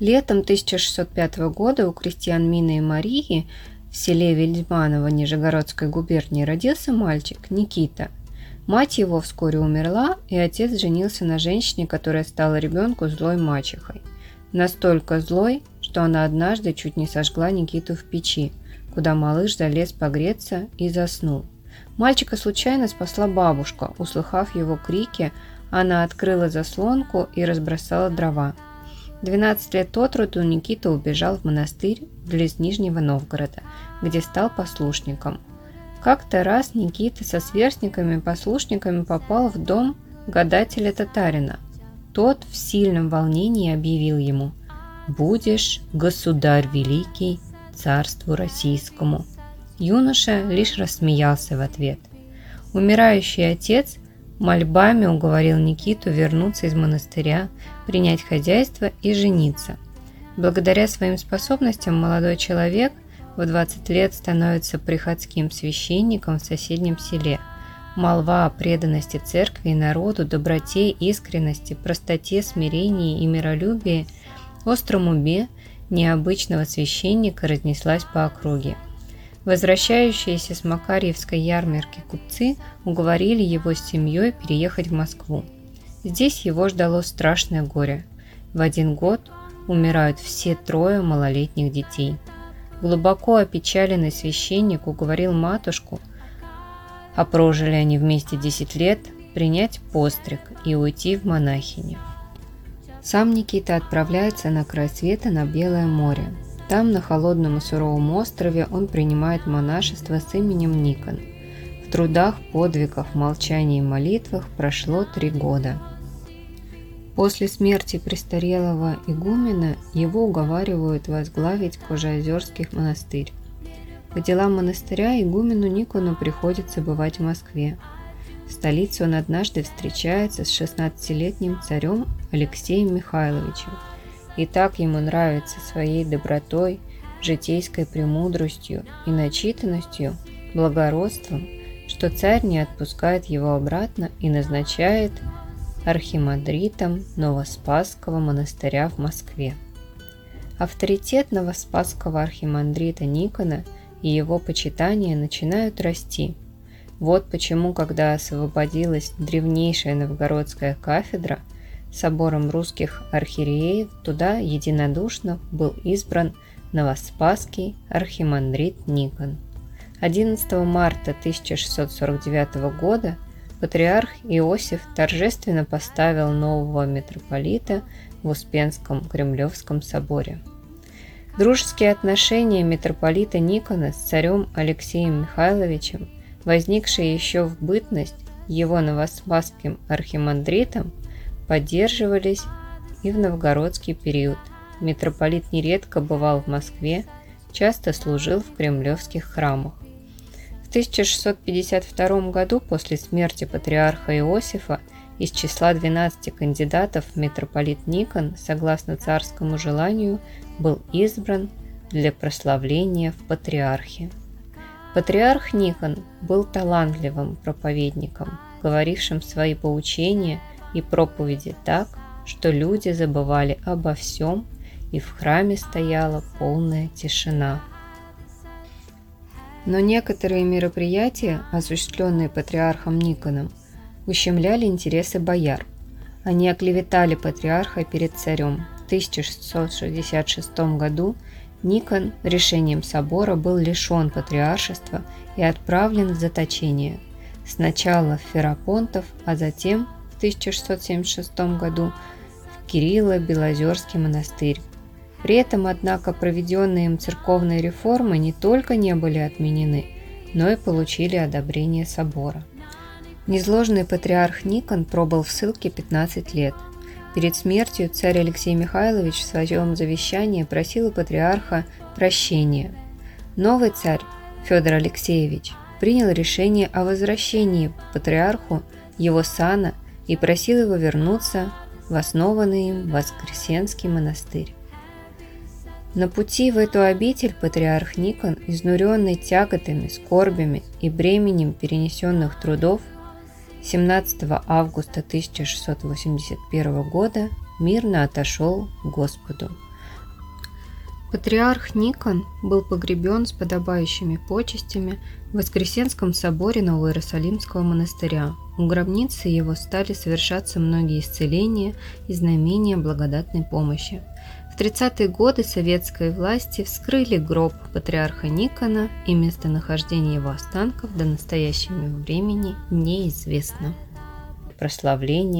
Летом 1605 года у крестьян Мины и Марии в селе Вельдманово Нижегородской губернии родился мальчик Никита. Мать его вскоре умерла, и отец женился на женщине, которая стала ребенку злой мачехой. Настолько злой, что она однажды чуть не сожгла Никиту в печи, куда малыш залез погреться и заснул. Мальчика случайно спасла бабушка. Услыхав его крики, она открыла заслонку и разбросала дрова. 12 лет от роду Никита убежал в монастырь близ Нижнего Новгорода, где стал послушником. Как-то раз Никита со сверстниками-послушниками попал в дом гадателя татарина. Тот в сильном волнении объявил ему «Будешь, государь великий, царству российскому». Юноша лишь рассмеялся в ответ. Умирающий отец мольбами уговорил Никиту вернуться из монастыря, принять хозяйство и жениться. Благодаря своим способностям молодой человек в 20 лет становится приходским священником в соседнем селе. Молва о преданности церкви и народу, доброте, искренности, простоте, смирении и миролюбии, остром уме необычного священника разнеслась по округе. Возвращающиеся с Макарьевской ярмарки купцы уговорили его с семьей переехать в Москву. Здесь его ждало страшное горе. В один год умирают все трое малолетних детей. Глубоко опечаленный священник уговорил матушку, а прожили они вместе 10 лет, принять постриг и уйти в монахини. Сам Никита отправляется на край света на Белое море, там, на холодном и суровом острове, он принимает монашество с именем Никон. В трудах, подвигах, молчании и молитвах прошло три года. После смерти престарелого игумена его уговаривают возглавить Кожеозерский монастырь. По делам монастыря игумену Никону приходится бывать в Москве. В столице он однажды встречается с 16-летним царем Алексеем Михайловичем – и так ему нравится своей добротой, житейской премудростью и начитанностью, благородством, что царь не отпускает его обратно и назначает архимандритом Новоспасского монастыря в Москве. Авторитет Новоспасского архимандрита Никона и его почитание начинают расти. Вот почему, когда освободилась древнейшая новгородская кафедра – собором русских архиереев туда единодушно был избран Новоспасский архимандрит Никон. 11 марта 1649 года патриарх Иосиф торжественно поставил нового митрополита в Успенском Кремлевском соборе. Дружеские отношения митрополита Никона с царем Алексеем Михайловичем, возникшие еще в бытность его новоспасским архимандритом, поддерживались и в новгородский период. Митрополит нередко бывал в Москве, часто служил в кремлевских храмах. В 1652 году после смерти патриарха Иосифа из числа 12 кандидатов митрополит Никон, согласно царскому желанию, был избран для прославления в патриархе. Патриарх Никон был талантливым проповедником, говорившим свои поучения – и проповеди так, что люди забывали обо всем, и в храме стояла полная тишина. Но некоторые мероприятия, осуществленные патриархом Никоном, ущемляли интересы бояр. Они оклеветали патриарха перед царем. В 1666 году Никон решением собора был лишен патриаршества и отправлен в заточение. Сначала в Ферапонтов, а затем 1676 году в Кирилло-Белозерский монастырь. При этом, однако, проведенные им церковные реформы не только не были отменены, но и получили одобрение собора. Незложный патриарх Никон пробыл в ссылке 15 лет. Перед смертью царь Алексей Михайлович в своем завещании просил у патриарха прощения. Новый царь, Федор Алексеевич, принял решение о возвращении патриарху его сана и просил его вернуться в основанный им Воскресенский монастырь. На пути в эту обитель патриарх Никон, изнуренный тяготами, скорбями и бременем перенесенных трудов, 17 августа 1681 года мирно отошел к Господу. Патриарх Никон был погребен с подобающими почестями в Воскресенском соборе Новоиерусалимского монастыря. У гробницы его стали совершаться многие исцеления и знамения благодатной помощи. В 30-е годы советской власти вскрыли гроб патриарха Никона и местонахождение его останков до настоящего времени неизвестно. Прославление